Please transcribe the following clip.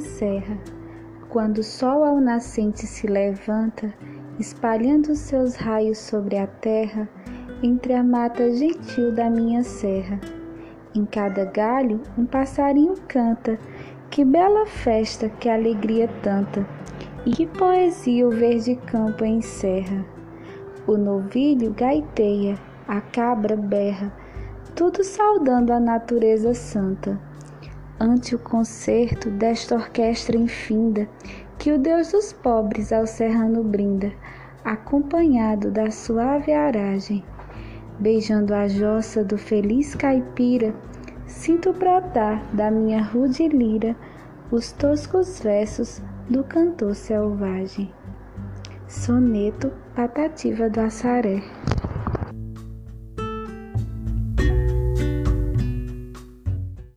serra, quando o sol ao nascente se levanta, espalhando seus raios sobre a terra, entre a mata gentil da minha serra. Em cada galho um passarinho canta, que bela festa, que alegria tanta, e que poesia o verde campo encerra. O novilho gaiteia, a cabra berra, tudo saudando a natureza santa. Ante o concerto desta orquestra infinda, que o Deus dos pobres ao serrano brinda, acompanhado da suave aragem, beijando a jossa do feliz caipira, sinto brotar da minha rude lira os toscos versos do cantor selvagem. Soneto Patativa do Assaré